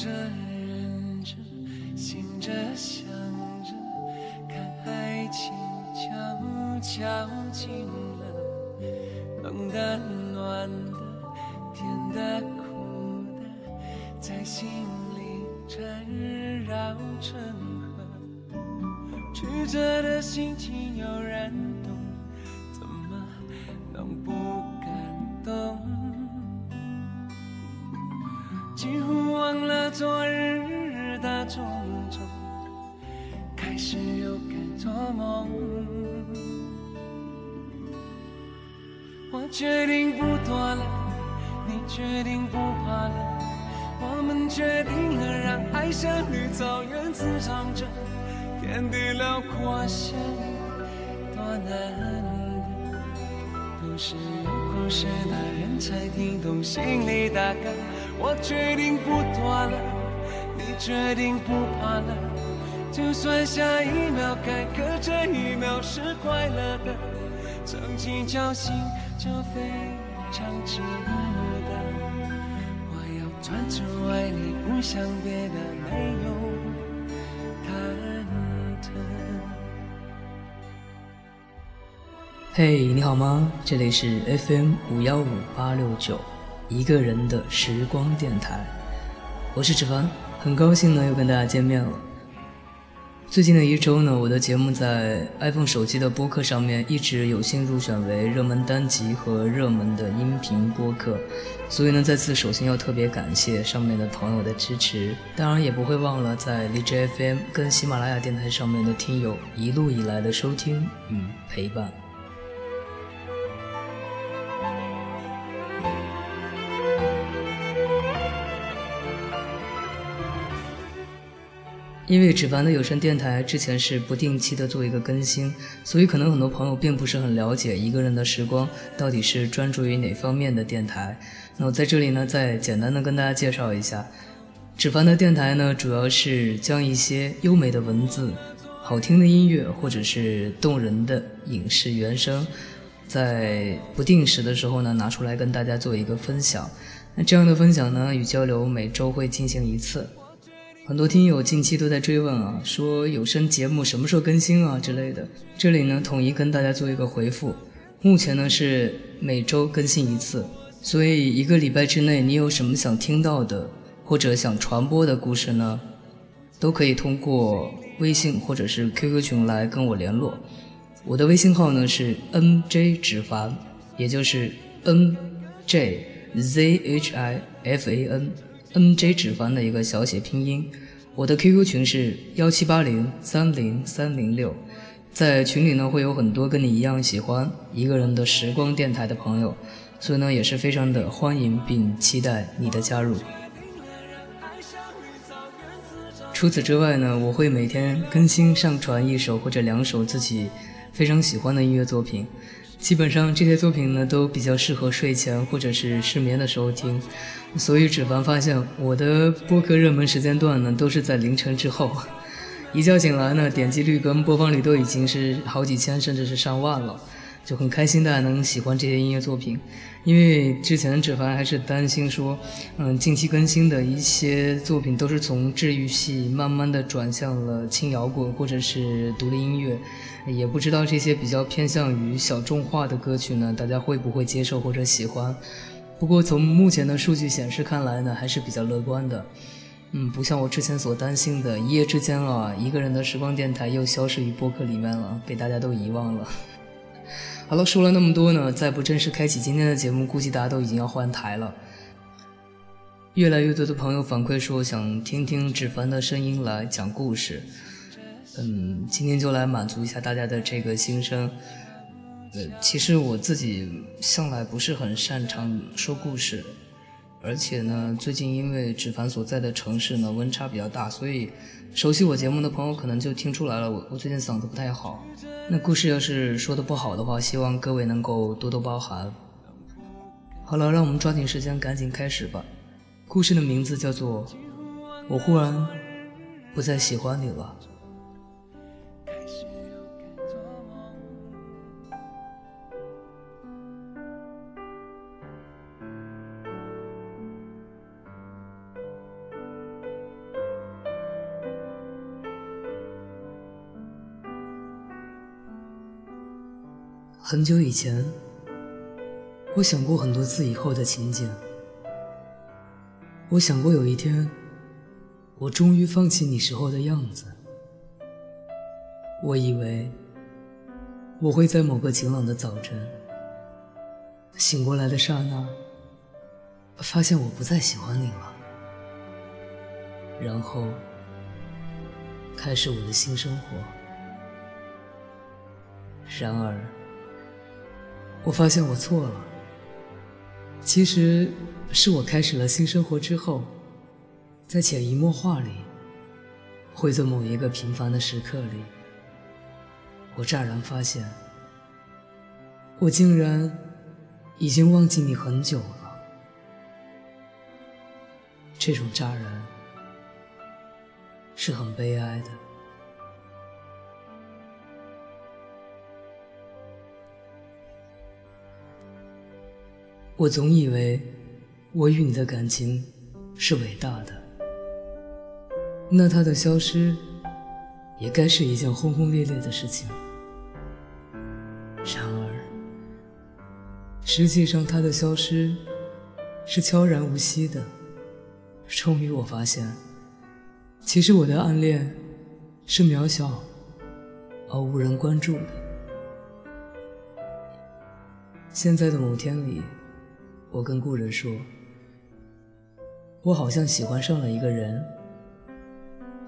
着，忍着，醒着，想着，看爱情悄悄近了，冷的、暖的，甜的、苦的，在心里缠绕成河。曲折的心情有人昨日的种种，开始又该做梦。我决定不躲了，你决定不怕了，我们决定了让爱像绿草原滋长着，天地辽阔，相遇多难得，都是有故事的人才听懂心里的歌。我决定不躲了，你决定不怕了，就算下一秒坎坷这一秒是快乐的，曾经侥幸就非常值得。我要专注爱你，不想别的，没有忐忑。嘿，你好吗？这里是 FM 五幺五八六九。一个人的时光电台，我是志凡，很高兴呢又跟大家见面了。最近的一周呢，我的节目在 iPhone 手机的播客上面一直有幸入选为热门单集和热门的音频播客，所以呢，再次首先要特别感谢上面的朋友的支持，当然也不会忘了在荔枝 FM 跟喜马拉雅电台上面的听友一路以来的收听与陪伴。因为纸凡的有声电台之前是不定期的做一个更新，所以可能很多朋友并不是很了解一个人的时光到底是专注于哪方面的电台。那我在这里呢，再简单的跟大家介绍一下，纸凡的电台呢，主要是将一些优美的文字、好听的音乐或者是动人的影视原声，在不定时的时候呢，拿出来跟大家做一个分享。那这样的分享呢与交流，每周会进行一次。很多听友近期都在追问啊，说有声节目什么时候更新啊之类的。这里呢，统一跟大家做一个回复。目前呢是每周更新一次，所以一个礼拜之内，你有什么想听到的或者想传播的故事呢，都可以通过微信或者是 QQ 群来跟我联络。我的微信号呢是 nj 指凡，也就是 njzhifan nj 纸凡的一个小写拼音，我的 QQ 群是幺七八零三零三零六，在群里呢会有很多跟你一样喜欢一个人的时光电台的朋友，所以呢也是非常的欢迎并期待你的加入。除此之外呢，我会每天更新上传一首或者两首自己非常喜欢的音乐作品。基本上这些作品呢，都比较适合睡前或者是失眠的时候听，所以芷凡发现我的播客热门时间段呢，都是在凌晨之后，一觉醒来呢，点击率跟播放率都已经是好几千甚至是上万了。就很开心大家能喜欢这些音乐作品，因为之前芷凡还是担心说，嗯，近期更新的一些作品都是从治愈系慢慢的转向了轻摇滚或者是独立音乐，也不知道这些比较偏向于小众化的歌曲呢，大家会不会接受或者喜欢？不过从目前的数据显示看来呢，还是比较乐观的。嗯，不像我之前所担心的，一夜之间啊，一个人的时光电台又消失于播客里面了，被大家都遗忘了。好了，说了那么多呢，再不正式开启今天的节目，估计大家都已经要换台了。越来越多的朋友反馈说，想听听芷凡的声音来讲故事。嗯，今天就来满足一下大家的这个心声。呃，其实我自己向来不是很擅长说故事，而且呢，最近因为芷凡所在的城市呢温差比较大，所以熟悉我节目的朋友可能就听出来了，我我最近嗓子不太好。那故事要是说的不好的话，希望各位能够多多包涵。好了，让我们抓紧时间，赶紧开始吧。故事的名字叫做《我忽然不再喜欢你了》。很久以前，我想过很多次以后的情景。我想过有一天，我终于放弃你时候的样子。我以为我会在某个晴朗的早晨醒过来的刹那，发现我不再喜欢你了，然后开始我的新生活。然而，我发现我错了。其实是我开始了新生活之后，在潜移默化里，会在某一个平凡的时刻里，我乍然发现，我竟然已经忘记你很久了。这种乍然是很悲哀的。我总以为我与你的感情是伟大的，那它的消失也该是一件轰轰烈烈的事情。然而，实际上它的消失是悄然无息的。终于，我发现，其实我的暗恋是渺小而无人关注的。现在的某天里。我跟故人说，我好像喜欢上了一个人。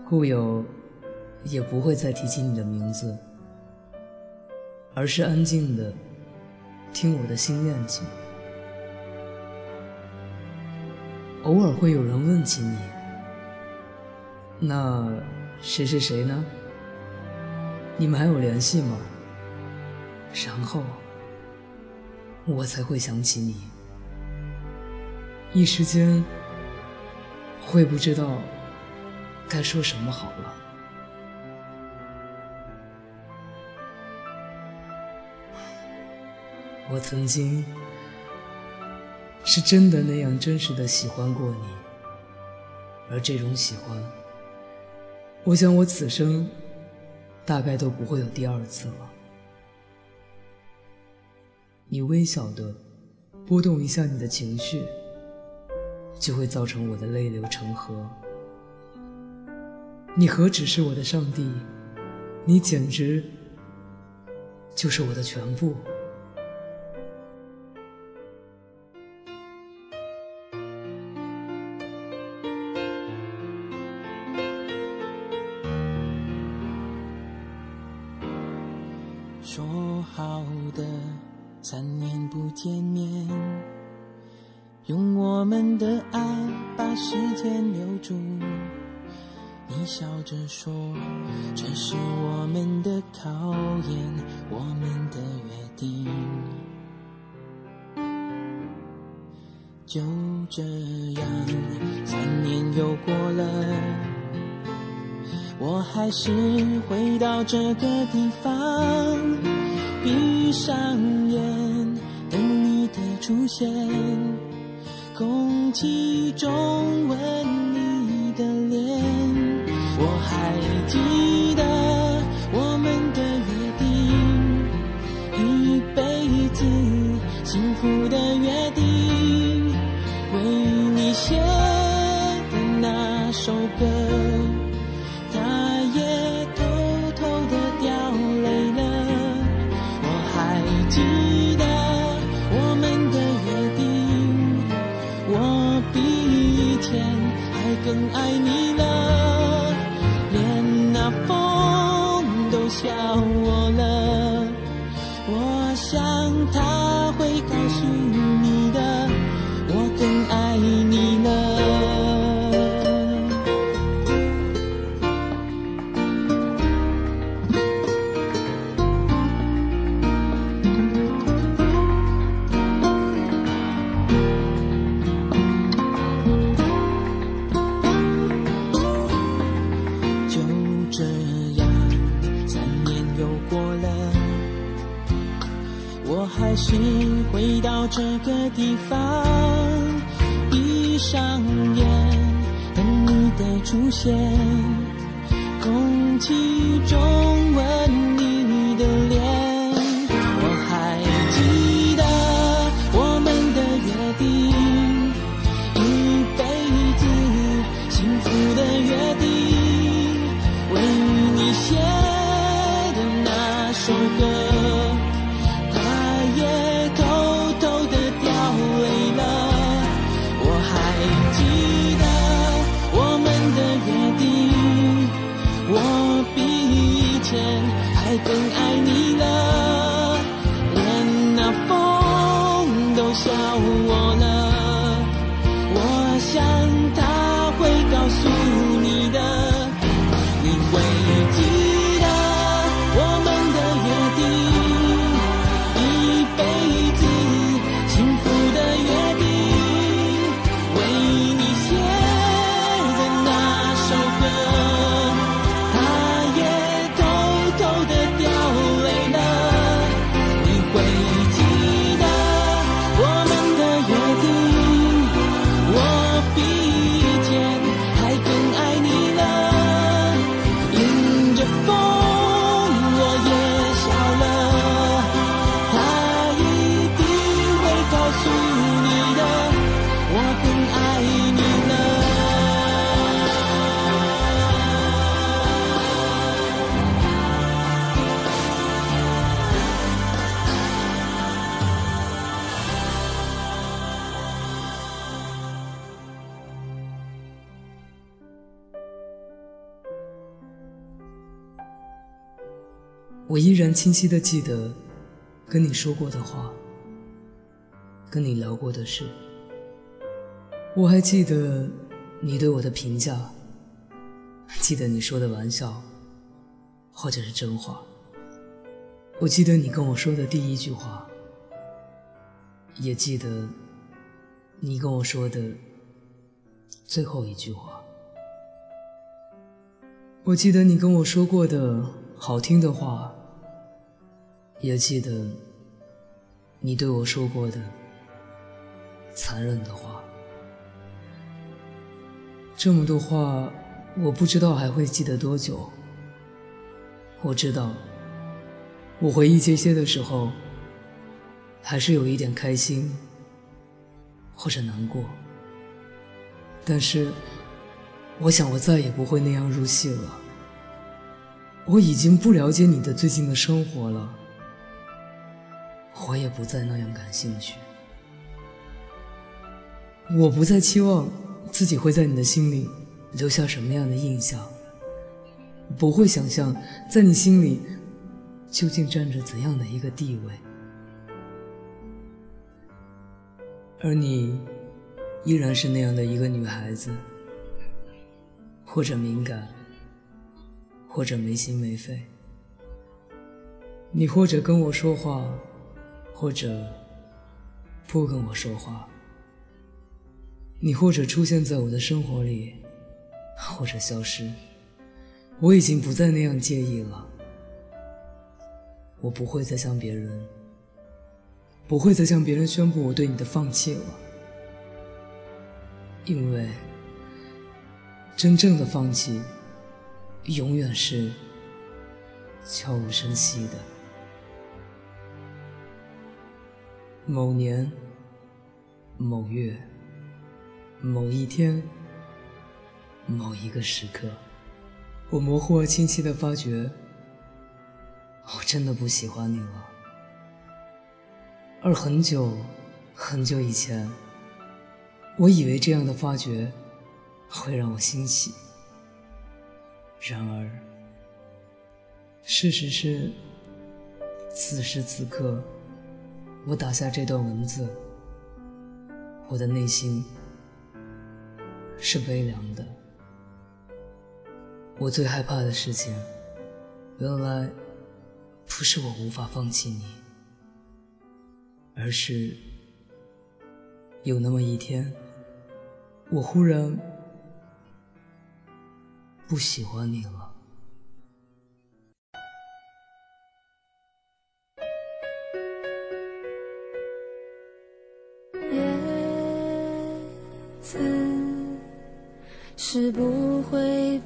故友也不会再提起你的名字，而是安静的听我的心念起。偶尔会有人问起你，那谁是谁呢？你们还有联系吗？然后我才会想起你。一时间会不知道该说什么好了。我曾经是真的那样真实的喜欢过你，而这种喜欢，我想我此生大概都不会有第二次了。你微小的波动一下你的情绪。就会造成我的泪流成河。你何止是我的上帝，你简直就是我的全部。说好的三年不见面。用我们的爱把时间留住，你笑着说，这是我们的考验，我们的约定。就这样，三年又过了，我还是回到这个地方，闭上眼，等你的出现。空气中吻你的脸，我还记我依然清晰的记得跟你说过的话，跟你聊过的事。我还记得你对我的评价，记得你说的玩笑，或者是真话。我记得你跟我说的第一句话，也记得你跟我说的最后一句话。我记得你跟我说过的好听的话，也记得你对我说过的残忍的话。这么多话，我不知道还会记得多久。我知道，我回忆这些的时候，还是有一点开心，或者难过。但是，我想我再也不会那样入戏了。我已经不了解你的最近的生活了，我也不再那样感兴趣。我不再期望自己会在你的心里留下什么样的印象，不会想象在你心里究竟占着怎样的一个地位，而你依然是那样的一个女孩子，或者敏感，或者没心没肺。你或者跟我说话，或者不跟我说话。你或者出现在我的生活里，或者消失。我已经不再那样介意了。我不会再向别人，不会再向别人宣布我对你的放弃了，因为真正的放弃，永远是悄无声息的。某年某月。某一天，某一个时刻，我模糊而清晰的发觉，我真的不喜欢你了。而很久很久以前，我以为这样的发觉会让我欣喜。然而，事实是，此时此刻，我打下这段文字，我的内心。是悲凉的。我最害怕的事情，原来不是我无法放弃你，而是有那么一天，我忽然不喜欢你了。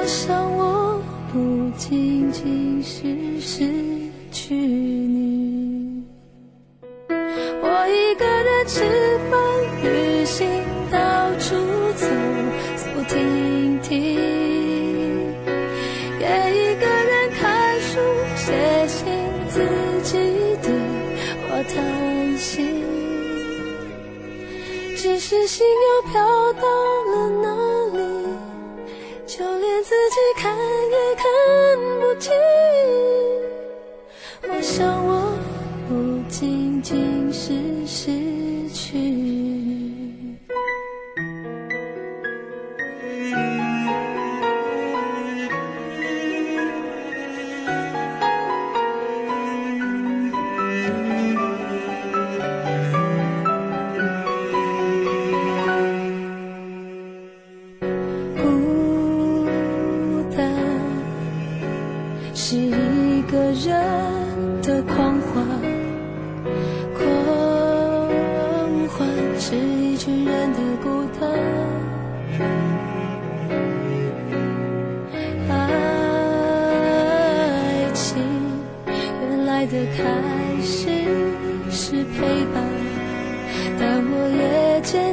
我想我不仅仅是失去你。我一个人吃饭、旅行、到处走走停停，也一个人看书、写信、自己对话、叹息。只是心又飘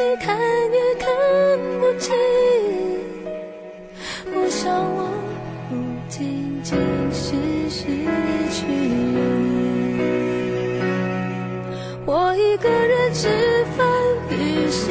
己看也看不清。我想我不仅仅是失去。你，我一个人吃饭、旅行、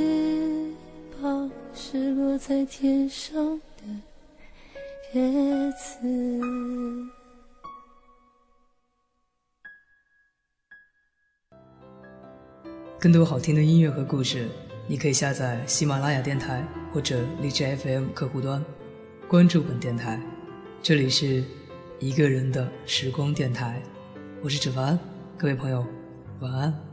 落在天上的。叶子。更多好听的音乐和故事，你可以下载喜马拉雅电台或者荔枝 FM 客户端，关注本电台。这里是一个人的时光电台，我是芷凡，各位朋友，晚安。